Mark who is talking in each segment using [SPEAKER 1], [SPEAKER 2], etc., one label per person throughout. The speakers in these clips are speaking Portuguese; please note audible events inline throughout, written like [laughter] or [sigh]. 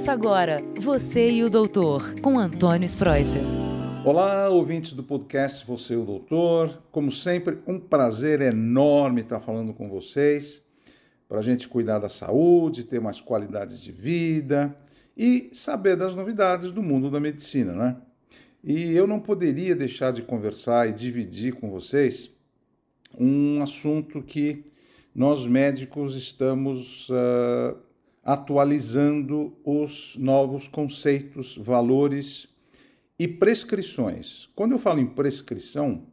[SPEAKER 1] Ouça agora Você e o Doutor, com Antônio Spreuser.
[SPEAKER 2] Olá, ouvintes do podcast Você e o Doutor. Como sempre, um prazer enorme estar falando com vocês para a gente cuidar da saúde, ter mais qualidades de vida e saber das novidades do mundo da medicina, né? E eu não poderia deixar de conversar e dividir com vocês um assunto que nós médicos estamos uh, atualizando os novos conceitos, valores e prescrições. Quando eu falo em prescrição,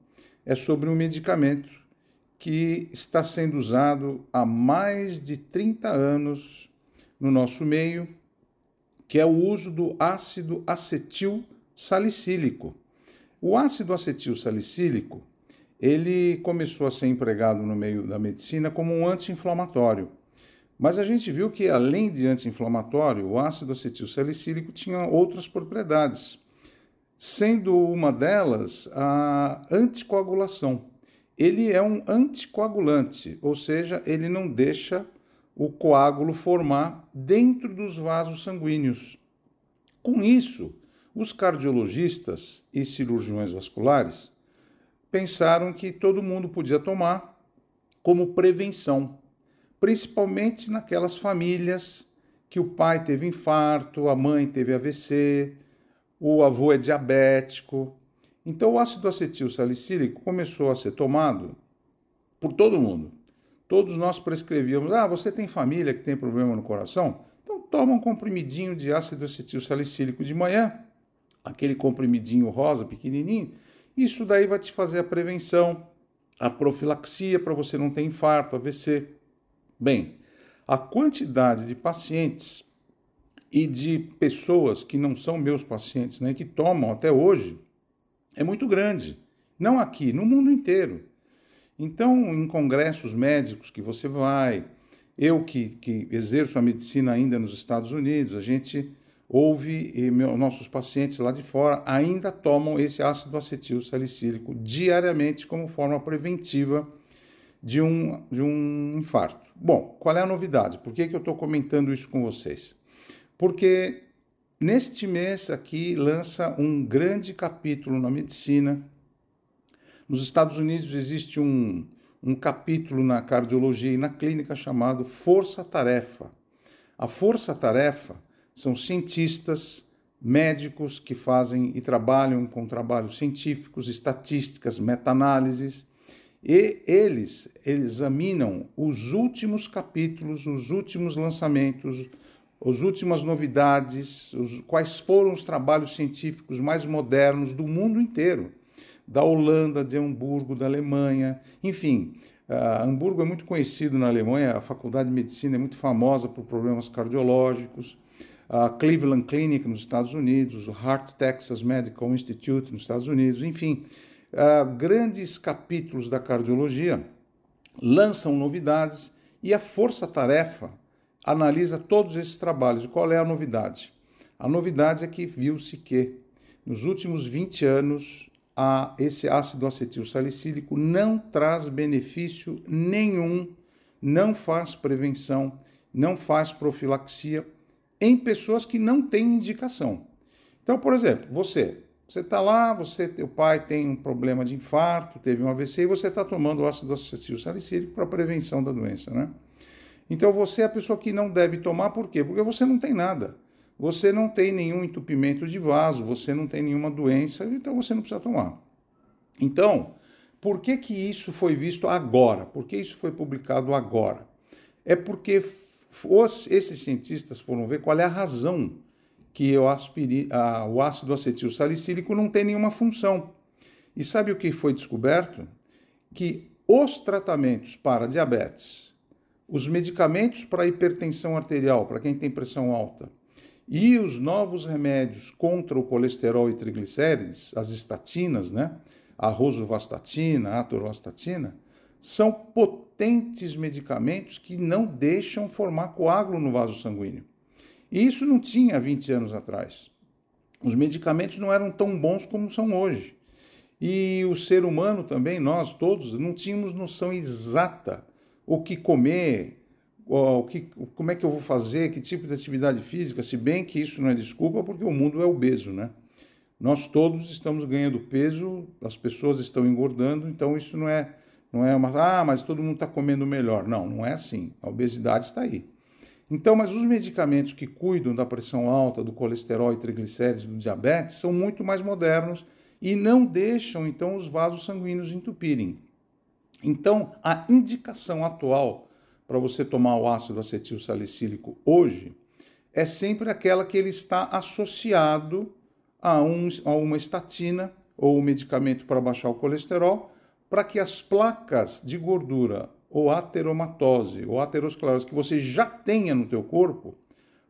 [SPEAKER 2] é sobre um medicamento que está sendo usado há mais de 30 anos no nosso meio, que é o uso do ácido acetil salicílico. O ácido acetil salicílico, ele começou a ser empregado no meio da medicina como um anti-inflamatório. Mas a gente viu que, além de anti-inflamatório, o ácido acetil salicílico tinha outras propriedades, sendo uma delas a anticoagulação. Ele é um anticoagulante, ou seja, ele não deixa o coágulo formar dentro dos vasos sanguíneos. Com isso, os cardiologistas e cirurgiões vasculares pensaram que todo mundo podia tomar como prevenção principalmente naquelas famílias que o pai teve infarto, a mãe teve AVC, o avô é diabético. Então o ácido acetil salicílico começou a ser tomado por todo mundo. Todos nós prescrevíamos: "Ah, você tem família que tem problema no coração? Então toma um comprimidinho de ácido acetil salicílico de manhã, aquele comprimidinho rosa pequenininho. Isso daí vai te fazer a prevenção, a profilaxia para você não ter infarto, AVC. Bem, a quantidade de pacientes e de pessoas que não são meus pacientes, né, que tomam até hoje, é muito grande. Não aqui, no mundo inteiro. Então, em congressos médicos que você vai, eu que, que exerço a medicina ainda nos Estados Unidos, a gente ouve e meu, nossos pacientes lá de fora ainda tomam esse ácido acetil salicílico diariamente como forma preventiva de um, de um infarto. Bom, qual é a novidade? Por que, que eu estou comentando isso com vocês? Porque neste mês aqui lança um grande capítulo na medicina. Nos Estados Unidos existe um, um capítulo na cardiologia e na clínica chamado Força-Tarefa. A Força-Tarefa são cientistas, médicos que fazem e trabalham com trabalhos científicos, estatísticas, meta-análises e eles, examinam os últimos capítulos, os últimos lançamentos, as últimas novidades, os, quais foram os trabalhos científicos mais modernos do mundo inteiro, da Holanda, de Hamburgo, da Alemanha, enfim. Uh, Hamburgo é muito conhecido na Alemanha, a Faculdade de Medicina é muito famosa por problemas cardiológicos. A Cleveland Clinic nos Estados Unidos, o Heart Texas Medical Institute nos Estados Unidos, enfim, uh, grandes capítulos da cardiologia lançam novidades e a força-tarefa analisa todos esses trabalhos. Qual é a novidade? A novidade é que viu-se que nos últimos 20 anos a, esse ácido acetil salicílico não traz benefício nenhum, não faz prevenção, não faz profilaxia em pessoas que não têm indicação. Então, por exemplo, você você está lá, você, teu pai tem um problema de infarto, teve um AVC e você está tomando ácido acetil salicílico para prevenção da doença, né? Então você é a pessoa que não deve tomar, por quê? Porque você não tem nada. Você não tem nenhum entupimento de vaso, você não tem nenhuma doença, então você não precisa tomar. Então, por que que isso foi visto agora? Por que isso foi publicado agora? É porque os, esses cientistas foram ver qual é a razão que o, aspiri, a, o ácido acetil salicílico não tem nenhuma função. E sabe o que foi descoberto? Que os tratamentos para diabetes, os medicamentos para hipertensão arterial, para quem tem pressão alta, e os novos remédios contra o colesterol e triglicérides, as estatinas, né? A rosuvastatina, a atorvastatina, são potentes medicamentos que não deixam formar coágulo no vaso sanguíneo. E isso não tinha 20 anos atrás. Os medicamentos não eram tão bons como são hoje. E o ser humano também, nós todos, não tínhamos noção exata o que comer, o que, como é que eu vou fazer, que tipo de atividade física, se bem que isso não é desculpa, porque o mundo é obeso, né? Nós todos estamos ganhando peso, as pessoas estão engordando, então isso não é, não é uma, ah, mas todo mundo está comendo melhor. Não, não é assim. A obesidade está aí. Então, mas os medicamentos que cuidam da pressão alta, do colesterol e triglicéridos, do diabetes, são muito mais modernos e não deixam, então, os vasos sanguíneos entupirem. Então, a indicação atual para você tomar o ácido acetil salicílico hoje é sempre aquela que ele está associado a, um, a uma estatina ou um medicamento para baixar o colesterol, para que as placas de gordura ou ateromatose ou aterosclerose que você já tenha no teu corpo,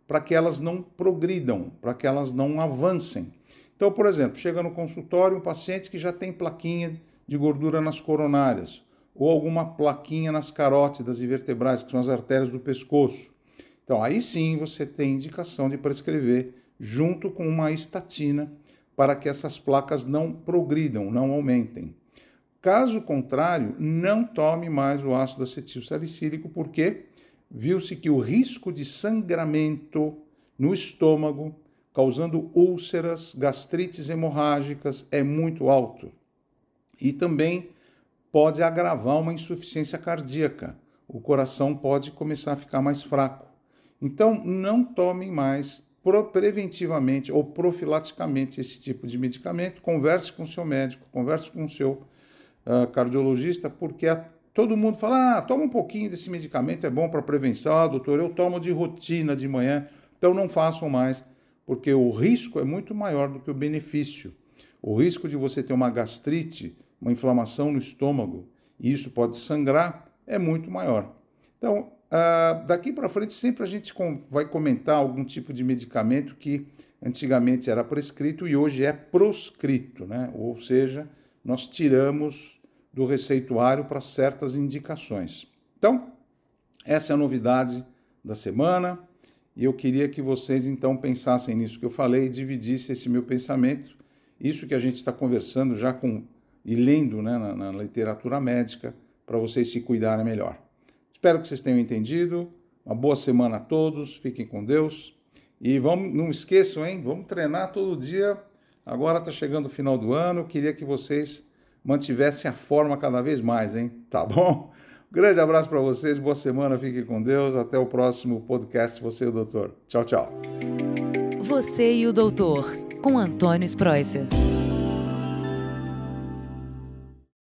[SPEAKER 2] para que elas não progridam, para que elas não avancem. Então, por exemplo, chega no consultório um paciente que já tem plaquinha de gordura nas coronárias, ou alguma plaquinha nas carótidas e vertebrais, que são as artérias do pescoço. Então, aí sim você tem indicação de prescrever junto com uma estatina para que essas placas não progridam, não aumentem. Caso contrário, não tome mais o ácido acetil salicílico, porque viu-se que o risco de sangramento no estômago, causando úlceras, gastrites hemorrágicas, é muito alto. E também pode agravar uma insuficiência cardíaca. O coração pode começar a ficar mais fraco. Então, não tomem mais preventivamente ou profilaticamente esse tipo de medicamento. Converse com o seu médico, converse com o seu uh, cardiologista, porque a, todo mundo fala: ah, toma um pouquinho desse medicamento, é bom para prevenção. Ah, doutor, eu tomo de rotina de manhã, então não façam mais, porque o risco é muito maior do que o benefício. O risco de você ter uma gastrite, uma inflamação no estômago, e isso pode sangrar, é muito maior. Então, uh, daqui para frente, sempre a gente com, vai comentar algum tipo de medicamento que antigamente era prescrito e hoje é proscrito, né? ou seja, nós tiramos do receituário para certas indicações. Então, essa é a novidade da semana e eu queria que vocês então pensassem nisso que eu falei e dividissem esse meu pensamento, isso que a gente está conversando já com e lendo né, na, na literatura médica para vocês se cuidarem melhor. Espero que vocês tenham entendido. Uma boa semana a todos, fiquem com Deus. E vamos, não esqueçam, hein? Vamos treinar todo dia. Agora está chegando o final do ano. Queria que vocês mantivesse a forma cada vez mais, hein? Tá bom? [laughs] Grande abraço para vocês, boa semana, fiquem com Deus. Até o próximo podcast Você e o Doutor. Tchau, tchau.
[SPEAKER 1] Você e o Doutor, com Antônio Spreuser.